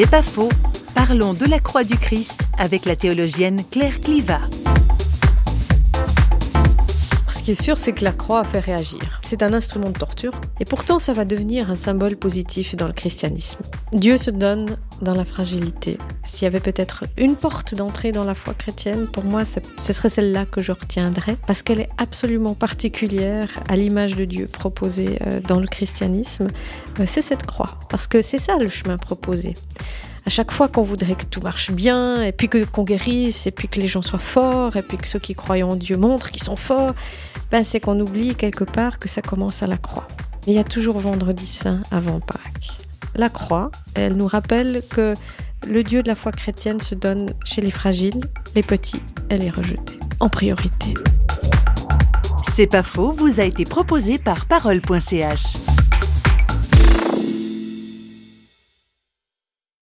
C'est pas faux. Parlons de la croix du Christ avec la théologienne Claire Cliva. Qui est sûr, c'est que la croix a fait réagir. C'est un instrument de torture, et pourtant ça va devenir un symbole positif dans le christianisme. Dieu se donne dans la fragilité. S'il y avait peut-être une porte d'entrée dans la foi chrétienne, pour moi, ce serait celle-là que je retiendrais, parce qu'elle est absolument particulière à l'image de Dieu proposée euh, dans le christianisme. Euh, c'est cette croix, parce que c'est ça le chemin proposé à chaque fois qu'on voudrait que tout marche bien, et puis que qu'on guérisse, et puis que les gens soient forts, et puis que ceux qui croient en Dieu montrent qu'ils sont forts, ben c'est qu'on oublie quelque part que ça commence à la croix. Il y a toujours vendredi saint avant Pâques. La croix, elle nous rappelle que le Dieu de la foi chrétienne se donne chez les fragiles, les petits et les rejetés, en priorité. C'est pas faux, vous a été proposé par parole.ch.